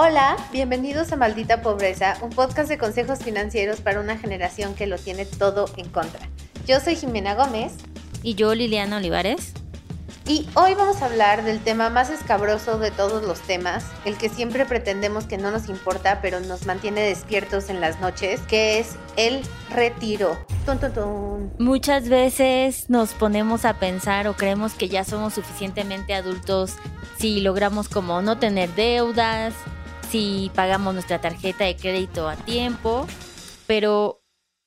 Hola, bienvenidos a Maldita Pobreza, un podcast de consejos financieros para una generación que lo tiene todo en contra. Yo soy Jimena Gómez. Y yo, Liliana Olivares. Y hoy vamos a hablar del tema más escabroso de todos los temas, el que siempre pretendemos que no nos importa, pero nos mantiene despiertos en las noches, que es el retiro. Muchas veces nos ponemos a pensar o creemos que ya somos suficientemente adultos si logramos como no tener deudas, si pagamos nuestra tarjeta de crédito a tiempo, pero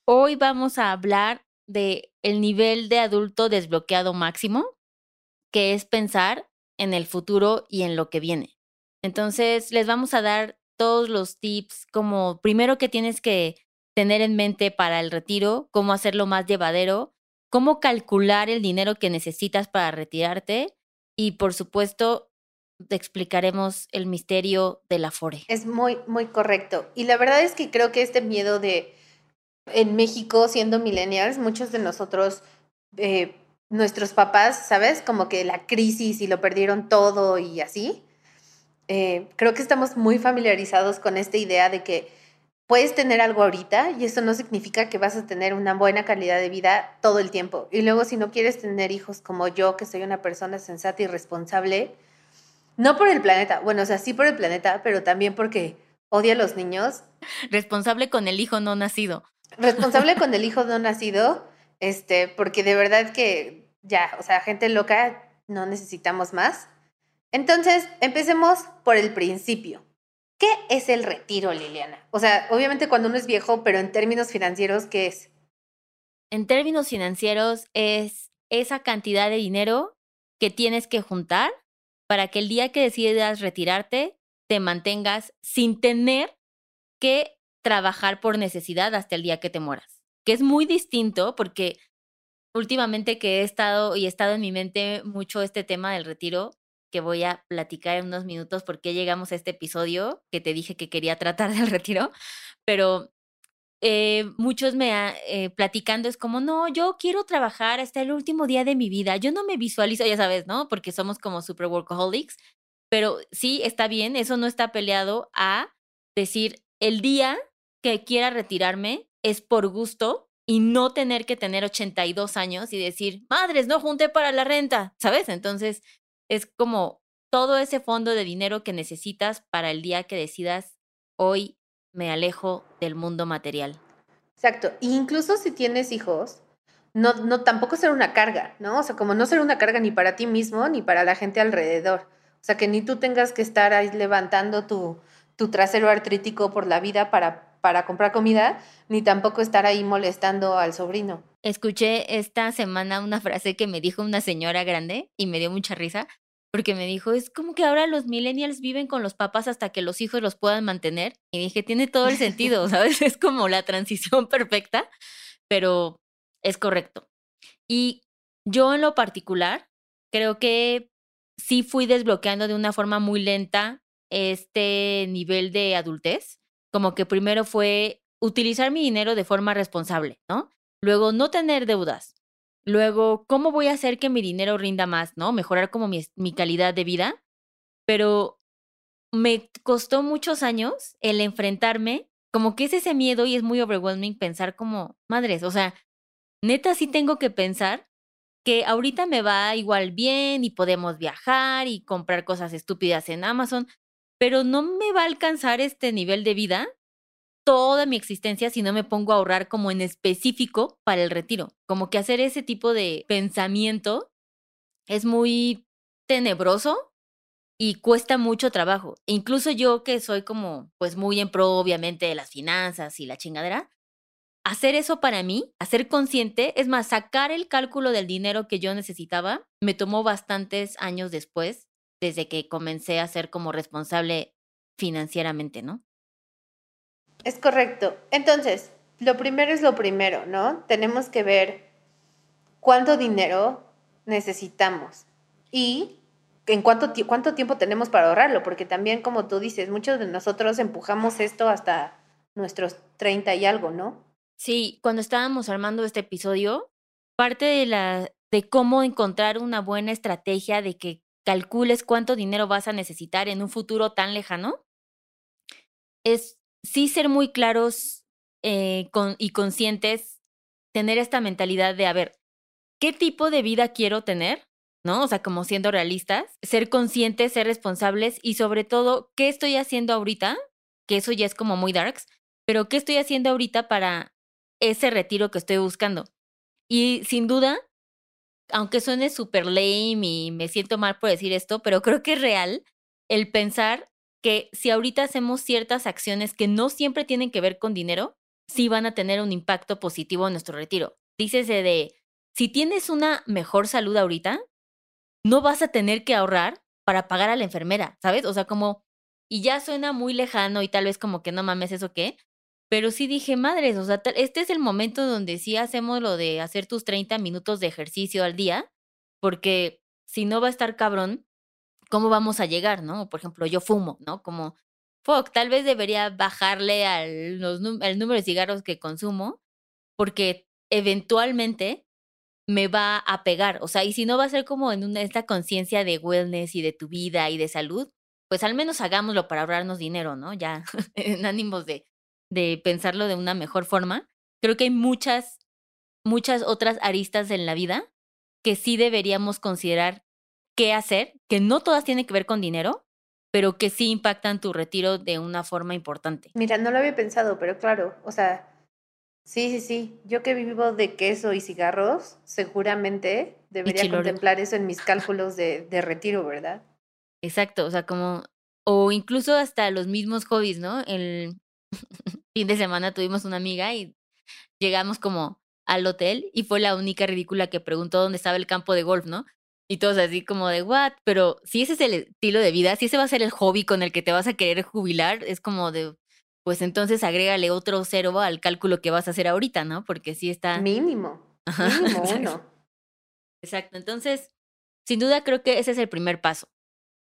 hoy vamos a hablar de el nivel de adulto desbloqueado máximo que es pensar en el futuro y en lo que viene. Entonces, les vamos a dar todos los tips como primero que tienes que tener en mente para el retiro, cómo hacerlo más llevadero, cómo calcular el dinero que necesitas para retirarte y por supuesto te explicaremos el misterio de la FORE. Es muy, muy correcto. Y la verdad es que creo que este miedo de en México, siendo millennials, muchos de nosotros eh, nuestros papás, ¿sabes? Como que la crisis y lo perdieron todo y así. Eh, creo que estamos muy familiarizados con esta idea de que puedes tener algo ahorita y eso no significa que vas a tener una buena calidad de vida todo el tiempo. Y luego si no quieres tener hijos como yo, que soy una persona sensata y responsable, no por el planeta, bueno, o sea, sí por el planeta, pero también porque odia a los niños. Responsable con el hijo no nacido. Responsable con el hijo no nacido, este, porque de verdad que ya, o sea, gente loca, no necesitamos más. Entonces, empecemos por el principio. ¿Qué es el retiro, Liliana? O sea, obviamente cuando uno es viejo, pero en términos financieros, ¿qué es? En términos financieros es esa cantidad de dinero que tienes que juntar para que el día que decidas retirarte te mantengas sin tener que trabajar por necesidad hasta el día que te mueras. Que es muy distinto porque últimamente que he estado y he estado en mi mente mucho este tema del retiro, que voy a platicar en unos minutos porque llegamos a este episodio que te dije que quería tratar del retiro, pero eh, muchos me eh, platicando es como, no, yo quiero trabajar hasta el último día de mi vida, yo no me visualizo, ya sabes, ¿no? Porque somos como super workaholics, pero sí está bien, eso no está peleado a decir, el día que quiera retirarme es por gusto y no tener que tener 82 años y decir, madres, no junté para la renta, ¿sabes? Entonces, es como todo ese fondo de dinero que necesitas para el día que decidas, hoy me alejo del mundo material. Exacto. incluso si tienes hijos, no, no tampoco ser una carga, ¿no? O sea, como no ser una carga ni para ti mismo ni para la gente alrededor. O sea, que ni tú tengas que estar ahí levantando tu, tu trasero artrítico por la vida para para comprar comida, ni tampoco estar ahí molestando al sobrino. Escuché esta semana una frase que me dijo una señora grande y me dio mucha risa, porque me dijo, es como que ahora los millennials viven con los papás hasta que los hijos los puedan mantener. Y dije, tiene todo el sentido, ¿sabes? Es como la transición perfecta, pero es correcto. Y yo en lo particular, creo que sí fui desbloqueando de una forma muy lenta este nivel de adultez como que primero fue utilizar mi dinero de forma responsable, ¿no? Luego, no tener deudas. Luego, ¿cómo voy a hacer que mi dinero rinda más, ¿no? Mejorar como mi, mi calidad de vida. Pero me costó muchos años el enfrentarme, como que es ese miedo y es muy overwhelming pensar como, madres, o sea, neta sí tengo que pensar que ahorita me va igual bien y podemos viajar y comprar cosas estúpidas en Amazon, pero no me va a alcanzar este nivel de vida toda mi existencia si no me pongo a ahorrar como en específico para el retiro. Como que hacer ese tipo de pensamiento es muy tenebroso y cuesta mucho trabajo. E incluso yo que soy como pues muy en pro obviamente de las finanzas y la chingadera, hacer eso para mí, hacer consciente, es más, sacar el cálculo del dinero que yo necesitaba, me tomó bastantes años después desde que comencé a ser como responsable financieramente, ¿no? Es correcto. Entonces, lo primero es lo primero, ¿no? Tenemos que ver cuánto dinero necesitamos y en cuánto, cuánto tiempo tenemos para ahorrarlo, porque también, como tú dices, muchos de nosotros empujamos esto hasta nuestros 30 y algo, ¿no? Sí, cuando estábamos armando este episodio, parte de la de cómo encontrar una buena estrategia de que calcules cuánto dinero vas a necesitar en un futuro tan lejano, es sí ser muy claros eh, y conscientes, tener esta mentalidad de, a ver, ¿qué tipo de vida quiero tener? ¿No? O sea, como siendo realistas, ser conscientes, ser responsables y sobre todo, ¿qué estoy haciendo ahorita? Que eso ya es como muy darks, pero ¿qué estoy haciendo ahorita para ese retiro que estoy buscando? Y sin duda, aunque suene súper lame y me siento mal por decir esto, pero creo que es real el pensar que si ahorita hacemos ciertas acciones que no siempre tienen que ver con dinero, sí van a tener un impacto positivo en nuestro retiro. Dícese de, si tienes una mejor salud ahorita, no vas a tener que ahorrar para pagar a la enfermera, ¿sabes? O sea, como, y ya suena muy lejano y tal vez como que no mames eso qué, pero sí dije, madres, o sea, este es el momento donde sí hacemos lo de hacer tus 30 minutos de ejercicio al día, porque si no va a estar cabrón ¿cómo vamos a llegar, no? Por ejemplo, yo fumo, ¿no? Como, fuck, tal vez debería bajarle al número de cigarros que consumo, porque eventualmente me va a pegar. O sea, y si no va a ser como en una, esta conciencia de wellness y de tu vida y de salud, pues al menos hagámoslo para ahorrarnos dinero, ¿no? Ya en ánimos de, de pensarlo de una mejor forma. Creo que hay muchas, muchas otras aristas en la vida que sí deberíamos considerar qué hacer, que no todas tienen que ver con dinero, pero que sí impactan tu retiro de una forma importante. Mira, no lo había pensado, pero claro, o sea, sí, sí, sí. Yo que vivo de queso y cigarros, seguramente debería contemplar eso en mis cálculos de, de retiro, ¿verdad? Exacto, o sea, como, o incluso hasta los mismos hobbies, ¿no? El fin de semana tuvimos una amiga y llegamos como al hotel y fue la única ridícula que preguntó dónde estaba el campo de golf, ¿no? Y todos así como de, what? Pero si ese es el estilo de vida, si ese va a ser el hobby con el que te vas a querer jubilar, es como de, pues entonces agrégale otro cero al cálculo que vas a hacer ahorita, ¿no? Porque sí está... Mínimo. Mínimo uno. Exacto. Entonces, sin duda creo que ese es el primer paso.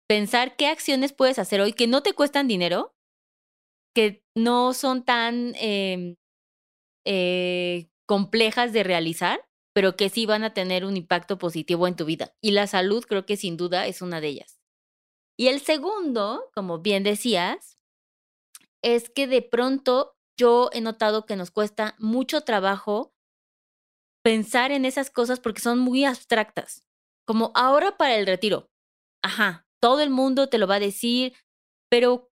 Pensar qué acciones puedes hacer hoy que no te cuestan dinero, que no son tan eh, eh, complejas de realizar pero que sí van a tener un impacto positivo en tu vida. Y la salud creo que sin duda es una de ellas. Y el segundo, como bien decías, es que de pronto yo he notado que nos cuesta mucho trabajo pensar en esas cosas porque son muy abstractas. Como ahora para el retiro. Ajá, todo el mundo te lo va a decir, pero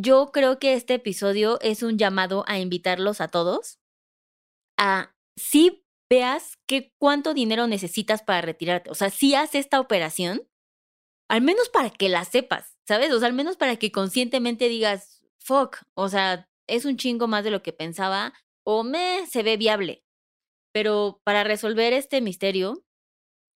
yo creo que este episodio es un llamado a invitarlos a todos a sí veas qué cuánto dinero necesitas para retirarte. O sea, si haces esta operación, al menos para que la sepas, ¿sabes? O sea, al menos para que conscientemente digas, fuck, o sea, es un chingo más de lo que pensaba o me se ve viable. Pero para resolver este misterio,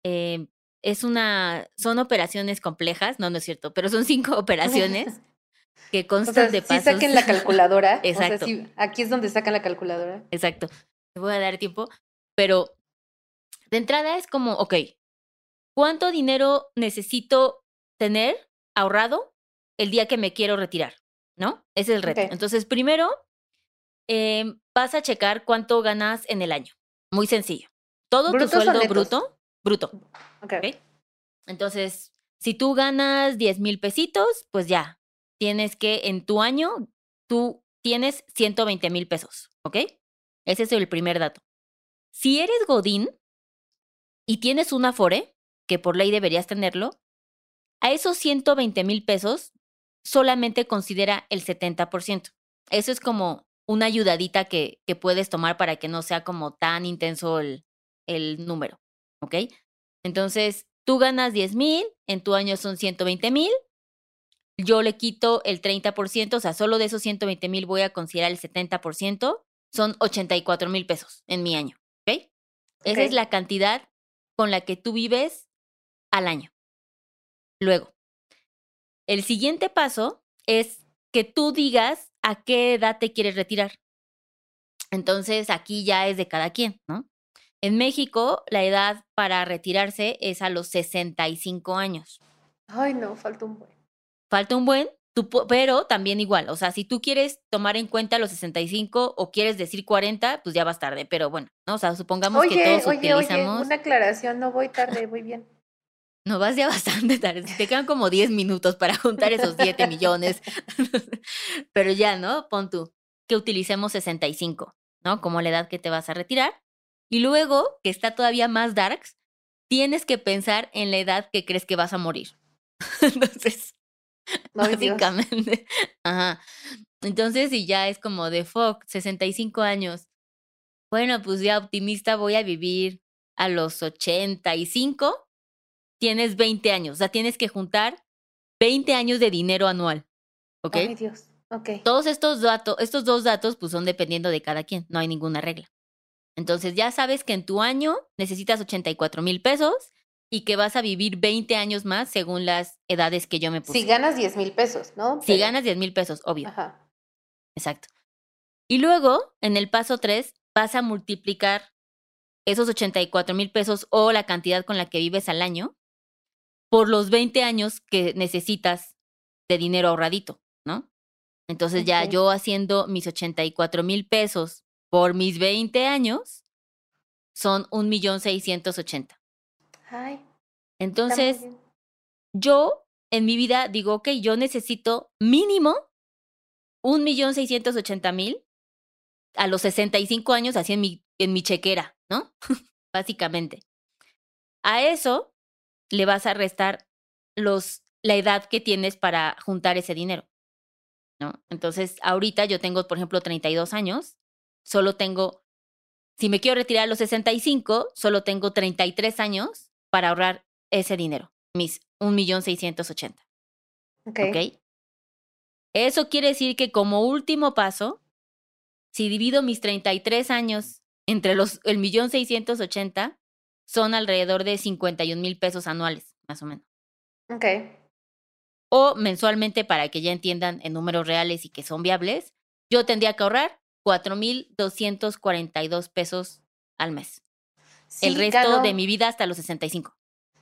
eh, es una, son operaciones complejas, no, no es cierto, pero son cinco operaciones que constan de pasos. Sí saquen la calculadora. Exacto. aquí es donde sacan la calculadora. Exacto. Te voy a dar tiempo. Pero de entrada es como, ok, ¿cuánto dinero necesito tener ahorrado el día que me quiero retirar? ¿No? Ese es el reto. Entonces, primero, em, vas a checar cuánto ganas en el año. Muy sencillo. Todo tu sueldo bruto, bruto. Okay. Entonces, si tú ganas 10 mil pesitos, pues ya, tienes que en tu año, tú tienes 120 mil pesos, ¿ok? Ese es el primer dato. Si eres Godín y tienes un Afore, que por ley deberías tenerlo, a esos 120 mil pesos solamente considera el 70%. Eso es como una ayudadita que, puedes tomar para que no sea como tan intenso el, el número, ¿ok? Entonces, tú ganas 10 mil, en tu año son 120 mil, yo le quito el 30%, o sea, solo de esos 120 mil voy a considerar el 70%, son 84 mil pesos en mi año. Esa es la cantidad con la que tú vives al año. Luego, el siguiente paso es que tú digas a qué edad te quieres retirar. Entonces, aquí ya es de cada quien, ¿no? En México, la edad para retirarse es a los 65 años. Ay, no, falta un buen. Falta un buen, pero también igual, o sea, si tú quieres tomar en cuenta los 65 o quieres decir 40, pues ya vas tarde, pero bueno, ¿no? O sea, supongamos que todos oye, utilizamos... Oye, una aclaración, no voy tarde, voy bien. No vas ya bastante tarde. Te quedan como 10 minutos para juntar esos 7 millones. Pero ya, ¿no? Pon tú que utilicemos 65, ¿no? Como la edad que te vas a retirar. Y luego, que está todavía más darks, tienes que pensar en la edad que crees que vas a morir. Entonces, básicamente. Ajá. Entonces, si ya es como de fuck, 65 años. Bueno, pues ya optimista voy a vivir a los 85 tienes 20 años, o sea, tienes que juntar 20 años de dinero anual. ¿Ok? Ay, Dios. Ok. Todos estos datos, estos dos datos, pues son dependiendo de cada quien, no hay ninguna regla. Entonces ya sabes que en tu año necesitas 84 mil pesos y que vas a vivir 20 años más según las edades que yo me puse. Si ganas 10 mil pesos, ¿no? Si ganas 10 mil pesos, obvio. Ajá. Exacto. Y luego, en el paso 3, vas a multiplicar esos 84 mil pesos o la cantidad con la que vives al año por los 20 años que necesitas de dinero ahorradito, ¿no? Entonces ya yo haciendo mis 84 mil pesos por mis 20 años, son un millón seiscientos ochenta. Ay. Entonces, yo en mi vida digo, ok, yo necesito mínimo un millón seiscientos ochenta mil a los 65 años así en mi, en mi chequera, ¿no? Básicamente. A eso le vas a restar los, la edad que tienes para juntar ese dinero. ¿no? Entonces, ahorita yo tengo, por ejemplo, 32 años, solo tengo, si me quiero retirar a los 65, solo tengo 33 años para ahorrar ese dinero, mis 1.680.000. Ok. ¿Ok? Eso quiere decir que como último paso, si divido mis 33 años entre los el millón son alrededor de 51 mil pesos anuales, más o menos. Ok. O mensualmente, para que ya entiendan en números reales y que son viables, yo tendría que ahorrar 4 mil 242 pesos al mes. El resto de mi vida hasta los 65.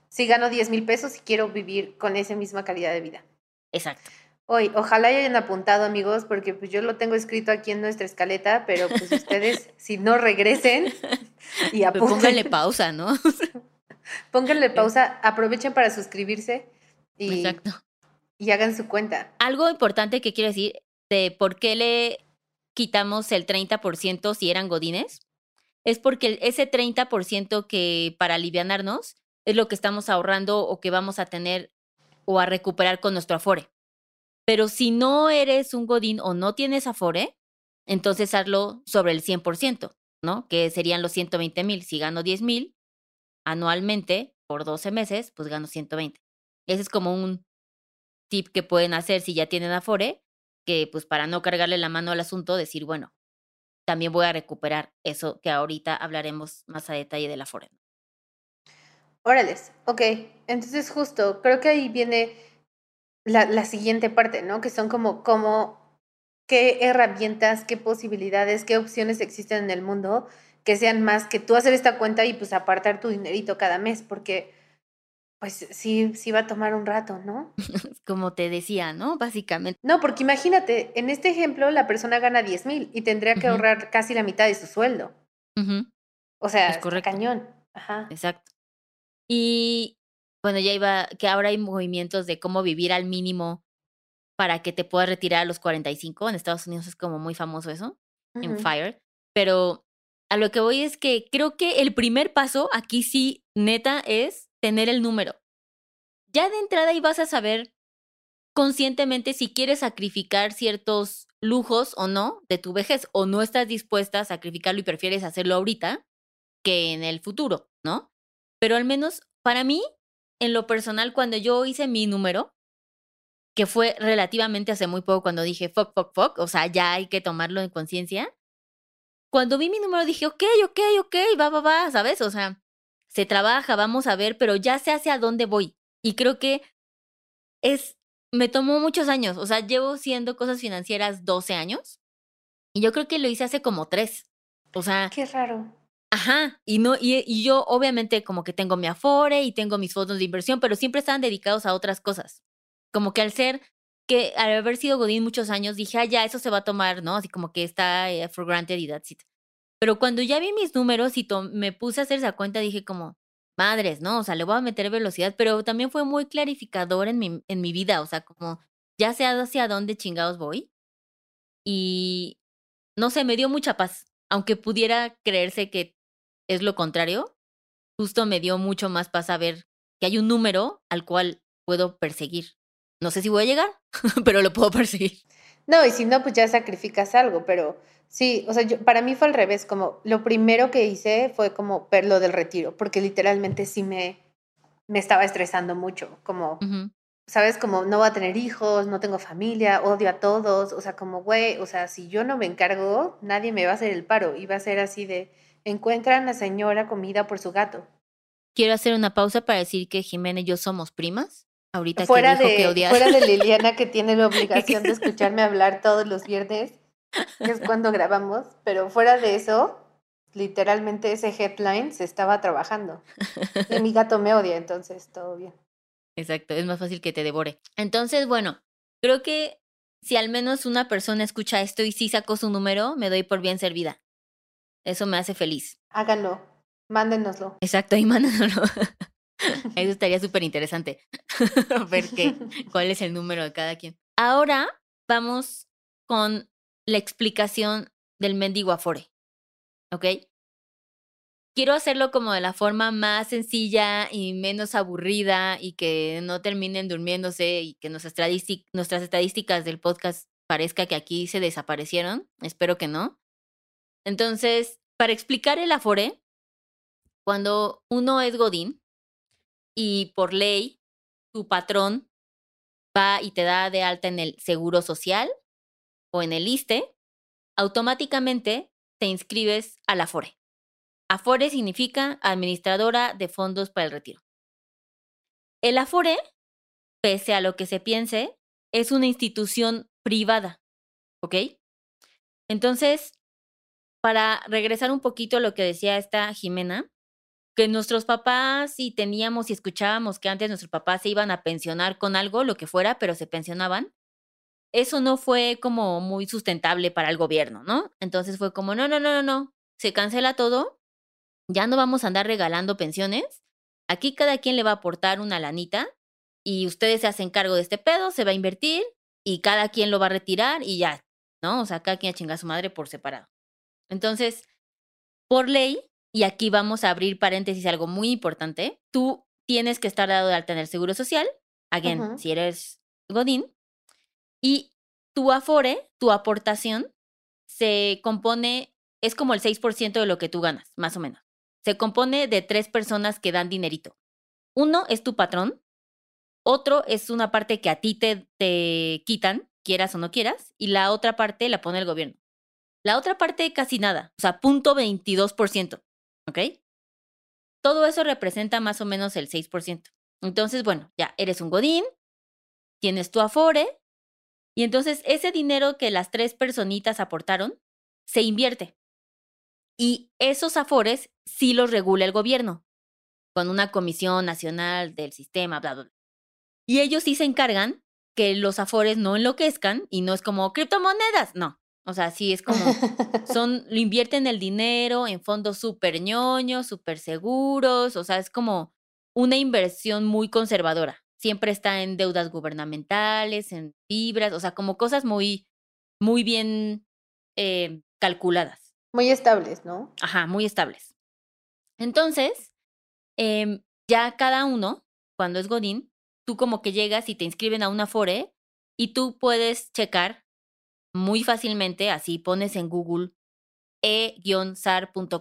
Si gano 10 mil pesos y quiero vivir con esa misma calidad de vida. Exacto. Hoy, ojalá hayan apuntado, amigos, porque pues yo lo tengo escrito aquí en nuestra escaleta, pero pues ustedes, si no regresen y apunten. pónganle pausa, ¿no? pónganle pausa, aprovechen para suscribirse y, y hagan su cuenta. Algo importante que quiero decir de por qué le quitamos el 30% si eran godines, es porque ese 30% que para alivianarnos es lo que estamos ahorrando o que vamos a tener o a recuperar con nuestro afore. Pero si no eres un godín o no tienes afore, entonces hazlo sobre el 100%, ¿no? Que serían los 120 mil. Si gano 10 mil anualmente por 12 meses, pues gano 120. Ese es como un tip que pueden hacer si ya tienen afore, que pues para no cargarle la mano al asunto, decir, bueno, también voy a recuperar eso que ahorita hablaremos más a detalle del afore. Órales, ok. Entonces justo, creo que ahí viene la, la siguiente parte, ¿no? Que son como, como qué herramientas, qué posibilidades, qué opciones existen en el mundo que sean más que tú hacer esta cuenta y pues apartar tu dinerito cada mes, porque pues sí, sí va a tomar un rato, ¿no? Como te decía, ¿no? Básicamente. No, porque imagínate, en este ejemplo la persona gana 10 mil y tendría que ahorrar casi la mitad de su sueldo. O sea, es cañón. Ajá. Exacto. Y bueno, ya iba, que ahora hay movimientos de cómo vivir al mínimo para que te puedas retirar a los 45. En Estados Unidos es como muy famoso eso, en FIRE. Pero a lo que voy es que creo que el primer paso aquí sí, neta, es tener el número. Ya de entrada ahí vas a saber conscientemente si quieres sacrificar ciertos lujos o no de tu vejez o no estás dispuesta a sacrificarlo y prefieres hacerlo ahorita que en el futuro, ¿no? Pero al menos para mí en lo personal, cuando yo hice mi número, que fue relativamente hace muy poco cuando dije fuck, fuck, fuck, o sea, ya hay que tomarlo en conciencia. Cuando vi mi número dije, ok, ok, ok, va, va, va, ¿sabes? O sea, se trabaja, vamos a ver, pero ya sé hacia dónde voy. Y creo que es, me tomó muchos años, o sea, llevo siendo cosas financieras 12 años y yo creo que lo hice hace como tres. O sea, qué raro. Ajá, y no, y, yo obviamente como que tengo mi Afore y tengo mis fondos de inversión, pero siempre estaban dedicados a otras cosas. Como que al ser que al haber sido Godín muchos años, dije, ah, ya, eso se va a tomar, ¿no? Así como que está eh, for granted y that's it. Pero cuando ya vi mis números y me puse a hacer esa cuenta, dije como, madres, ¿no? O sea, le voy a meter velocidad, pero también fue muy clarificador en mi, en mi vida, o sea, como ya sé hacia dónde chingados voy. Y no sé, me dio mucha paz, aunque pudiera creerse que es lo contrario, justo me dio mucho más paz saber que hay un número al cual puedo perseguir. No sé si voy a llegar, pero lo puedo perseguir. No, y si no, pues ya sacrificas algo, pero sí, o sea, yo, para mí fue al revés, como lo primero que hice fue como ver lo del retiro, porque literalmente sí me, me estaba estresando mucho, como, ¿sabes? Como no voy a tener hijos, no tengo familia, odio a todos, o sea, como, güey, o sea, si yo no me encargo, nadie me va a hacer el paro, y va a ser así de, encuentran a la señora comida por su gato. Quiero hacer una pausa para decir que Jimena y yo somos primas. Ahorita fuera que dijo de, que Fuera de Liliana, que tiene la obligación de escucharme hablar todos los viernes, que es cuando grabamos, pero fuera de eso, literalmente ese headline se estaba trabajando. Y mi gato me odia, entonces todo bien. Exacto, es más fácil que te devore. Entonces, bueno, creo que si al menos una persona escucha esto y sí sacó su número, me doy por bien servida. Eso me hace feliz. Háganlo, mándenoslo. Exacto, y mándenoslo. Eso estaría súper interesante. Ver qué, cuál es el número de cada quien. Ahora vamos con la explicación del mendigo afore. ¿Ok? Quiero hacerlo como de la forma más sencilla y menos aburrida y que no terminen durmiéndose y que nuestras, nuestras estadísticas del podcast parezca que aquí se desaparecieron. Espero que no. Entonces, para explicar el afore, cuando uno es Godín y por ley tu patrón va y te da de alta en el seguro social o en el ISTE, automáticamente te inscribes al Afore. Afore significa Administradora de Fondos para el Retiro. El Afore, pese a lo que se piense, es una institución privada, ¿ok? Entonces, para regresar un poquito a lo que decía esta Jimena, que nuestros papás, si teníamos y escuchábamos que antes nuestros papás se iban a pensionar con algo, lo que fuera, pero se pensionaban, eso no fue como muy sustentable para el gobierno, ¿no? Entonces fue como, no, no, no, no, no, se cancela todo, ya no vamos a andar regalando pensiones, aquí cada quien le va a aportar una lanita y ustedes se hacen cargo de este pedo, se va a invertir y cada quien lo va a retirar y ya, ¿no? O sea, cada quien a chingar a su madre por separado. Entonces, por ley, y aquí vamos a abrir paréntesis, algo muy importante, tú tienes que estar dado de alta en el Seguro Social, again, si eres Godín, y tu afore, tu aportación, se compone, es como el 6% de lo que tú ganas, más o menos. Se compone de tres personas que dan dinerito. Uno es tu patrón, otro es una parte que a ti te, te quitan, quieras o no quieras, y la otra parte la pone el gobierno. La otra parte casi nada, o sea, punto 22%, ¿ok? Todo eso representa más o menos el 6%. Entonces, bueno, ya eres un godín, tienes tu afore, y entonces ese dinero que las tres personitas aportaron se invierte. Y esos afores sí los regula el gobierno, con una comisión nacional del sistema, bla, bla, bla. Y ellos sí se encargan que los afores no enloquezcan y no es como criptomonedas, no. O sea, sí es como, son, lo invierten el dinero en fondos súper ñoños, súper seguros, o sea, es como una inversión muy conservadora siempre está en deudas gubernamentales, en fibras, o sea, como cosas muy, muy bien eh, calculadas. Muy estables, ¿no? Ajá, muy estables. Entonces, em, ya cada uno, cuando es Godín, tú como que llegas y te inscriben a una Afore y tú puedes checar muy fácilmente, así pones en Google e-sar.com.mx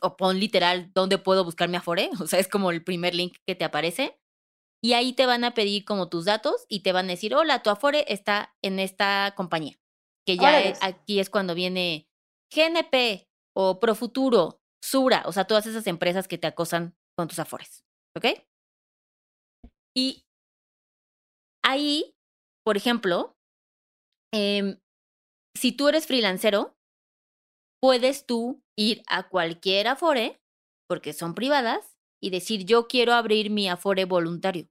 o pon literal dónde puedo buscar mi Afore, o sea, es como el primer link que te aparece y ahí te van a pedir como tus datos y te van a decir, hola, tu Afore está en esta compañía. Que ya aquí es cuando viene GNP o Profuturo, Sura, o sea, todas esas empresas que te acosan con tus Afores. ¿Ok? Y ahí, por ejemplo, em, si tú eres freelancero, puedes tú ir a cualquier Afore, porque son privadas, y decir, yo quiero abrir mi Afore voluntario.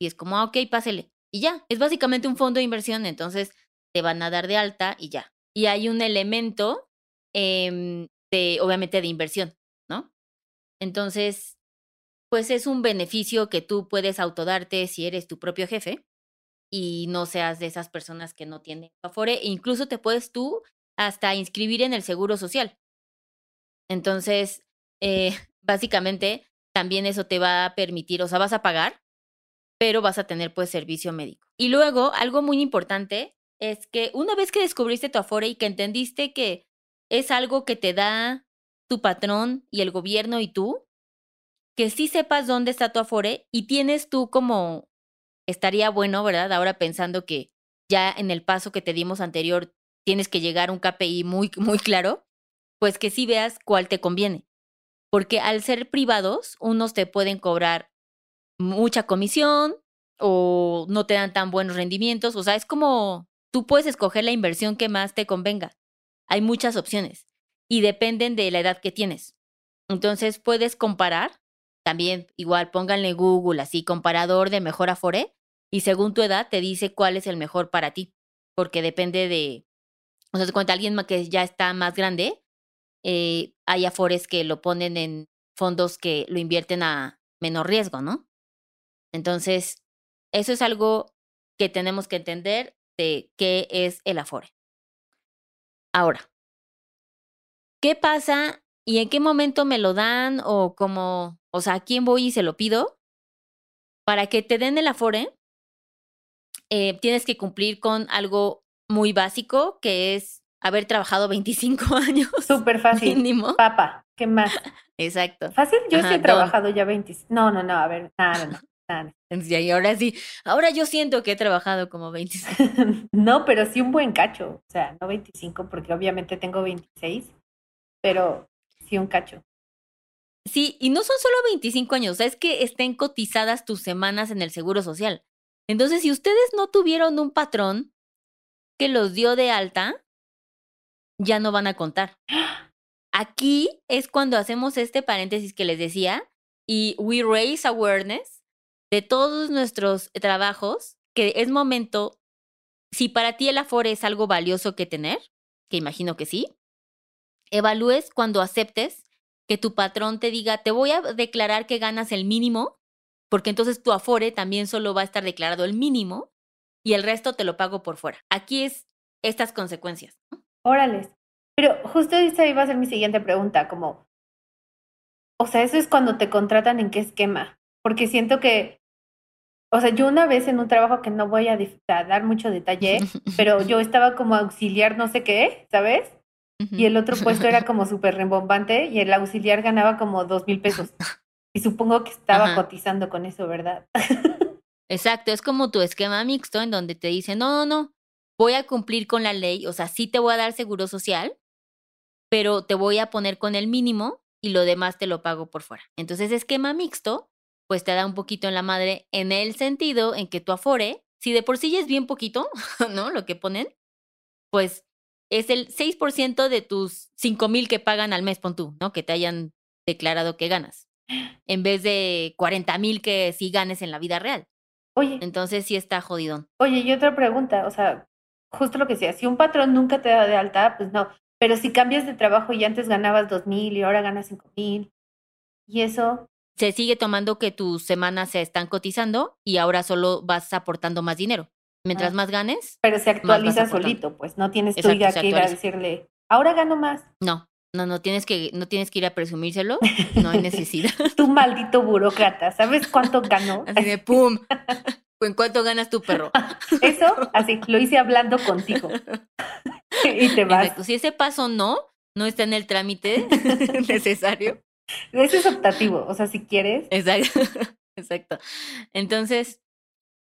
Y es como, ah, ok, pásele. Y ya, es básicamente un fondo de inversión, entonces te van a dar de alta y ya. Y hay un elemento em, de, obviamente, de inversión, ¿no? Entonces, pues es un beneficio que tú puedes autodarte si eres tu propio jefe y no seas de esas personas que no tienen Afore. E incluso te puedes tú hasta inscribir en el Seguro Social. Entonces, eh, básicamente, también eso te va a permitir, o sea, vas a pagar, pero vas a tener pues servicio médico. Y luego, algo muy importante es que una vez que descubriste tu Afore y que entendiste que es algo que te da tu patrón y el gobierno y tú, que sí sepas dónde está tu Afore y tienes tú como, estaría bueno, ¿verdad? Ahora pensando que ya en el paso que te dimos anterior tienes que llegar a un KPI muy, muy claro, pues que sí veas cuál te conviene. Porque al ser privados, unos te pueden cobrar mucha comisión o no te dan tan buenos rendimientos. O sea, es como tú puedes escoger la inversión que más te convenga. Hay muchas opciones y dependen de la edad que tienes. Entonces puedes comparar también igual pónganle Google así, comparador de mejor Afore, y según tu edad te dice cuál es el mejor para ti, porque depende de, o sea, cuenta alguien que ya está más grande, eh, hay Afores que lo ponen en fondos que lo invierten a menor riesgo, ¿no? Entonces, eso es algo que tenemos que entender de qué es el Afore. Ahora, ¿qué pasa y en qué momento me lo dan o cómo o sea, ¿a quién voy y se lo pido? Para que te den el Afore, eh, tienes que cumplir con algo muy básico, que es haber trabajado 25 años. Súper fácil. Mínimo. Papa, ¿qué más? Exacto. Fácil, yo sí he trabajado ya 25. No, no, no, a ver, nada, no. Nada. Y ahora sí, ahora yo siento que he trabajado como 25. no, pero sí un buen cacho. O sea, no 25, porque obviamente tengo 26, pero sí un cacho. Sí, y no son solo 25 años, es que estén cotizadas tus semanas en el Seguro Social. Entonces, si ustedes no tuvieron un patrón que los dio de alta, ya no van a contar. Aquí es cuando hacemos este paréntesis que les decía y we raise awareness de todos nuestros trabajos, que es momento, si para ti el Afore es algo valioso que tener, que imagino que sí, evalúes cuando aceptes que tu patrón te diga, te voy a declarar que ganas el mínimo, porque entonces tu afore también solo va a estar declarado el mínimo y el resto te lo pago por fuera. Aquí es estas consecuencias. Órales. Pero justo esa iba a ser mi siguiente pregunta, como, o sea, eso es cuando te contratan en qué esquema, porque siento que, o sea, yo una vez en un trabajo que no voy a, a dar mucho detalle, pero yo estaba como auxiliar no sé qué, ¿sabes? y el otro puesto era como súper rembombante y el auxiliar ganaba como dos mil pesos. Y supongo que estaba cotizando con eso, ¿verdad? Exacto, es como tu esquema mixto en donde te dicen, no, no, no, voy a cumplir con la ley, o sea, sí te voy a dar seguro social, pero te voy a poner con el mínimo y lo demás te lo pago por fuera. Entonces, esquema mixto, pues te da un poquito en la madre en el sentido en que tu afore, si de por sí ya es bien poquito, ¿no? Lo que ponen, pues es el 6% de tus 5 mil que pagan al mes, pon tú, ¿no? Que te hayan declarado que ganas. En vez de 40 mil que sí ganes en la vida real. Oye. Entonces sí está jodidón. Oye, y otra pregunta, o sea, justo lo que decía, si un patrón nunca te da de alta, pues no. Pero si cambias de trabajo y antes ganabas 2 mil y ahora ganas 5 mil, y eso. Se sigue tomando que tus semanas se están cotizando y ahora solo vas aportando más dinero. Mientras ah. más ganes. Pero se actualiza solito, pues no tienes tú que ir a decirle, ahora gano más. No, no, no tienes que, no tienes que ir a presumírselo, no hay necesidad. tú maldito burócrata, ¿sabes cuánto ganó? Así de pum. ¿En cuánto ganas tu perro? Eso, así, lo hice hablando contigo. y te vas. Si ese paso no, no está en el trámite necesario. Eso es optativo, o sea, si quieres. Exacto. Exacto. Entonces,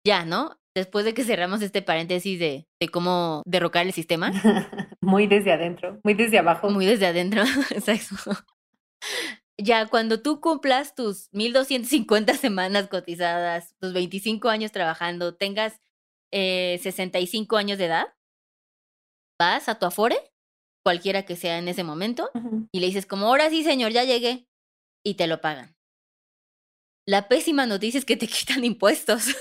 ya, ¿no? Después de que cerramos este paréntesis de, de cómo derrocar el sistema. muy desde adentro, muy desde abajo. Muy desde adentro, exacto. Ya cuando tú cumplas tus 1250 semanas cotizadas, tus 25 años trabajando, tengas eh, 65 años de edad, vas a tu Afore, cualquiera que sea en ese momento, y le dices como, ahora sí, señor, ya llegué, y te lo pagan. La pésima noticia es que te quitan impuestos.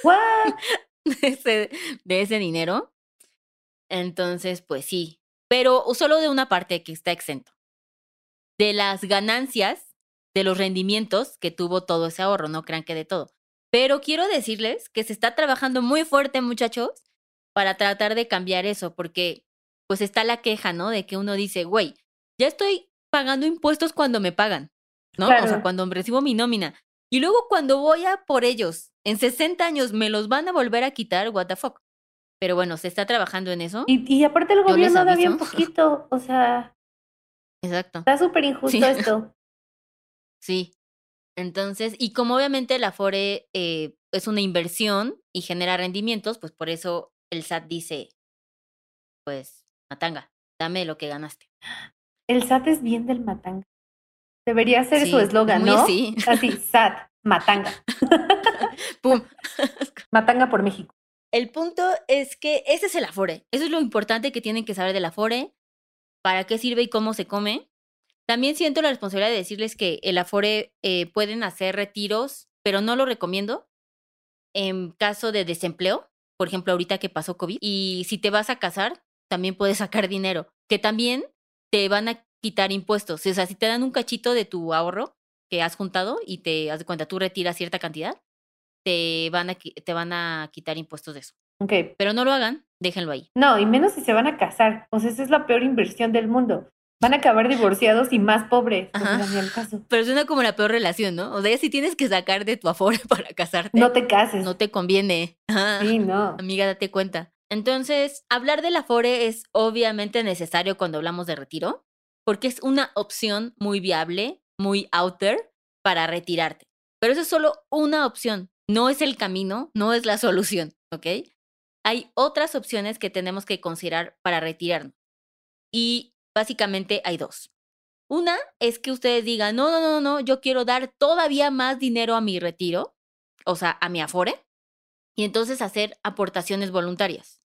de ese, dinero. Entonces, pues sí, pero solo de una parte que está exento. De las ganancias de los rendimientos que tuvo todo ese ahorro, no crean que de todo. Pero quiero decirles que se está trabajando muy fuerte, muchachos, para tratar de cambiar eso, porque pues está la queja, ¿no? De que uno dice, güey, ya estoy pagando impuestos cuando me pagan, ¿no? O sea, cuando recibo mi nómina. Y luego cuando voy a por ellos, en 60 años, me los van a volver a quitar, what the fuck. Pero bueno, se está trabajando en eso. Y, aparte el gobierno da bien poquito, o sea. Exacto. Está súper injusto esto. Sí. Entonces, y como obviamente la FORE eh, es una inversión y genera rendimientos, pues por eso el SAT dice, pues, matanga, dame lo que ganaste. El SAT es bien del matanga. Debería ser su eslogan, ¿no? Sí. Así, SAT, matanga. Pum. matanga por México. El punto es que ese es el Afore. Eso es lo importante que tienen que saber del Afore, para qué sirve y cómo se come. También siento la responsabilidad de decirles que el Afore eh, pueden hacer retiros, pero no lo recomiendo en caso de desempleo, por ejemplo, ahorita que pasó COVID. Y si te vas a casar, también puedes sacar dinero, que también te van a quitar impuestos. O sea, si te dan un cachito de tu ahorro que has juntado y te has de cuenta, tú retiras cierta cantidad, te van a, te van a quitar impuestos de eso. Ok. Pero no lo hagan, déjenlo ahí. No, y menos si se van a casar. O sea, esa es la peor inversión del mundo van a acabar divorciados y más pobres. caso. Pero suena como la peor relación, ¿no? O sea, si tienes que sacar de tu aforo para casarte. No te cases. No te conviene. Sí, no. Amiga, date cuenta. Entonces, hablar del afore es obviamente necesario cuando hablamos de retiro, porque es una opción muy viable, muy out there para retirarte. Pero eso es solo una opción, no es el camino, no es la solución, ¿ok? Hay otras opciones que tenemos que considerar para retirarnos. Y básicamente hay dos. Una es que ustedes digan, no, no, no, no, yo quiero dar todavía más dinero a mi retiro, o sea, a mi afore, y entonces hacer aportaciones voluntarias.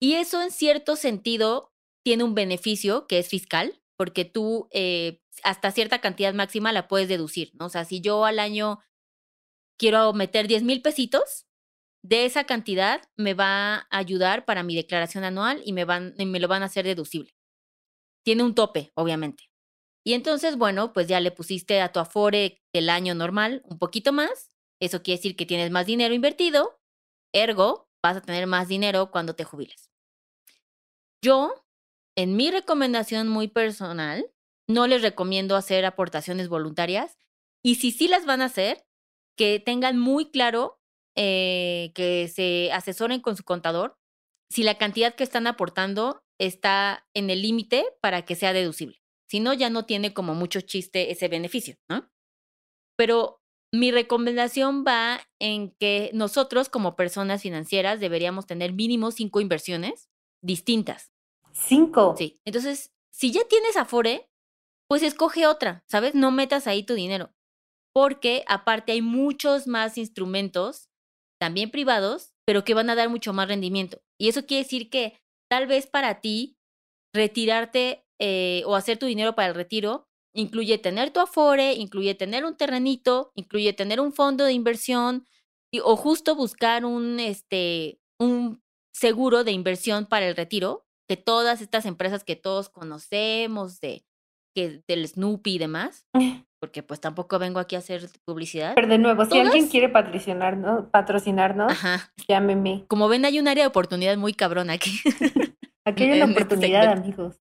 Y eso en cierto sentido tiene un beneficio que es fiscal, porque tú eh, hasta cierta cantidad máxima la puedes deducir, ¿no? O sea, si yo al año quiero meter 10 mil pesitos, de esa cantidad me va a ayudar para mi declaración anual y me, van, me lo van a hacer deducible tiene un tope, obviamente. Y entonces, bueno, pues ya le pusiste a tu Afore del año normal un poquito más. Eso quiere decir que tienes más dinero invertido. Ergo, vas a tener más dinero cuando te jubiles. Yo, en mi recomendación muy personal, no les recomiendo hacer aportaciones voluntarias. Y si sí las van a hacer, que tengan muy claro eh, que se asesoren con su contador si la cantidad que están aportando está en el límite para que sea deducible. Si no, ya no tiene como mucho chiste ese beneficio, ¿no? Pero mi recomendación va en que nosotros como personas financieras deberíamos tener mínimo cinco inversiones distintas. ¿Cinco? Sí. Entonces, si ya tienes Afore, pues escoge otra, ¿sabes? No metas ahí tu dinero. Porque aparte hay muchos más instrumentos, también privados, pero que van a dar mucho más rendimiento. Y eso quiere decir que tal vez para ti retirarte eh, o hacer tu dinero para el retiro incluye tener tu afore, incluye tener un terrenito, incluye tener un fondo de inversión o justo buscar un, este, un seguro de inversión para el retiro, que todas estas empresas que todos conocemos, de, que, del Snoopy y demás, porque pues tampoco vengo aquí a hacer publicidad. Pero de nuevo, si alguien quiere patrocinarnos, patrocinarnos llámeme. Como ven, hay un área de oportunidad muy cabrón aquí. aquí hay una este oportunidad, amigos.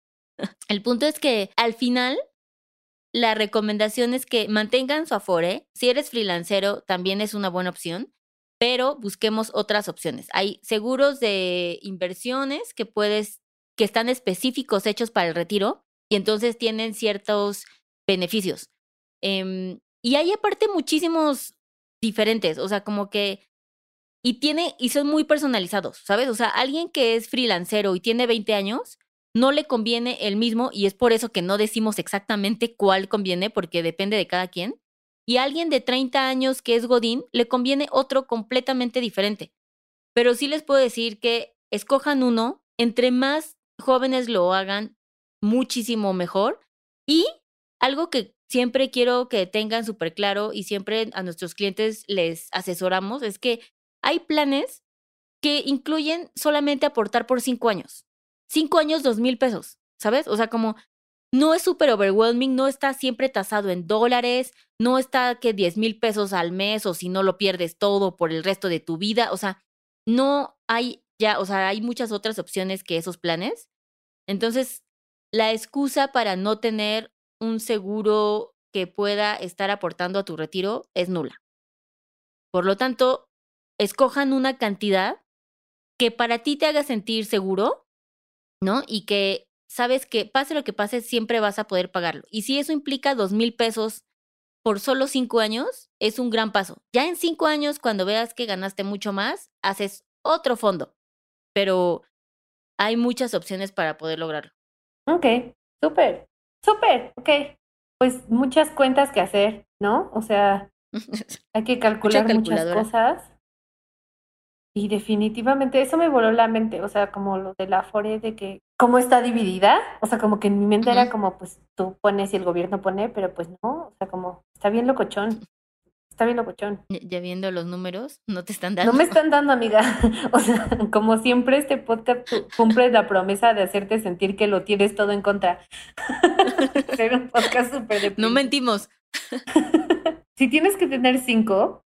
El punto es que al final la recomendación es que mantengan su afore. Si eres freelancero, también es una buena opción, pero busquemos otras opciones. Hay seguros de inversiones que puedes, que están específicos hechos para el retiro y entonces tienen ciertos beneficios. Em, y hay aparte muchísimos diferentes, o sea, como que... Y tiene, y son muy personalizados, ¿sabes? O sea, alguien que es freelancero y tiene 20 años, no le conviene el mismo y es por eso que no decimos exactamente cuál conviene porque depende de cada quien. Y alguien de 30 años que es Godín le conviene otro completamente diferente. Pero sí les puedo decir que escojan uno, entre más jóvenes lo hagan, muchísimo mejor. Y algo que siempre quiero que tengan súper claro y siempre a nuestros clientes les asesoramos es que hay planes que incluyen solamente aportar por cinco años. Cinco años, dos mil pesos, ¿sabes? O sea, como no es súper overwhelming, no está siempre tasado en dólares, no está que 10 mil pesos al mes o si no lo pierdes todo por el resto de tu vida. O sea, no hay ya, o sea, hay muchas otras opciones que esos planes. Entonces, la excusa para no tener un seguro que pueda estar aportando a tu retiro es nula. Por lo tanto, escojan una cantidad que para ti te haga sentir seguro, ¿no? Y que sabes que pase lo que pase, siempre vas a poder pagarlo. Y si eso implica dos mil pesos por solo cinco años, es un gran paso. Ya en cinco años, cuando veas que ganaste mucho más, haces otro fondo. Pero hay muchas opciones para poder lograrlo. Ok, súper, súper, ok. Pues muchas cuentas que hacer, ¿no? O sea, hay que calcular muchas cosas. Y definitivamente eso me voló la mente, o sea, como lo de la FORE, de que cómo está dividida, o sea, como que en mi mente era como, pues tú pones y el gobierno pone, pero pues no, o sea, como está bien locochón, está bien locochón. Ya viendo los números, no te están dando. No me están dando, amiga, o sea, como siempre este podcast cumple la promesa de hacerte sentir que lo tienes todo en contra. Ser un podcast súper No mentimos. si tienes que tener cinco,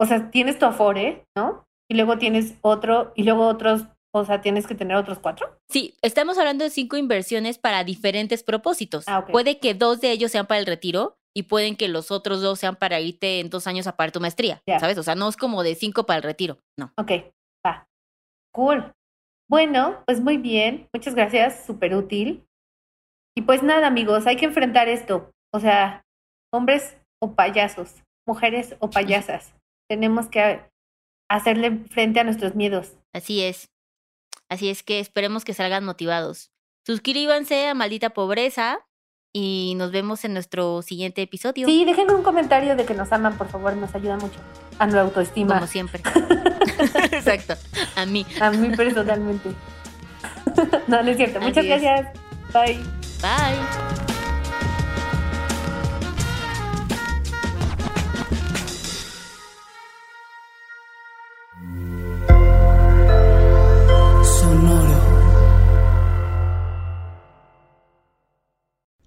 o sea, tienes tu Afore, ¿no? y luego tienes otro y luego otros, o sea, tienes que tener otros cuatro. Sí, estamos hablando de cinco inversiones para diferentes propósitos. Ah, Puede que dos de ellos sean para el retiro y pueden que los otros dos sean para irte en dos años a pagar tu maestría, ¿sabes? O sea, no es como de cinco para el retiro, no. Ok, va. Cool. Bueno, pues muy bien. Muchas gracias, súper útil. Y pues nada, amigos, hay que enfrentar esto. O sea, hombres o payasos, mujeres o payasas. Tenemos que hacerle frente a nuestros miedos. Así es. Así es que esperemos que salgan motivados. Suscríbanse a Maldita Pobreza y nos vemos en nuestro siguiente episodio. Sí, déjenme un comentario de que nos aman, por favor, nos ayuda mucho a nuestra autoestima. Como siempre. Exacto, a mí. A mí personalmente. no, no es cierto. Muchas gracias. Bye. Bye.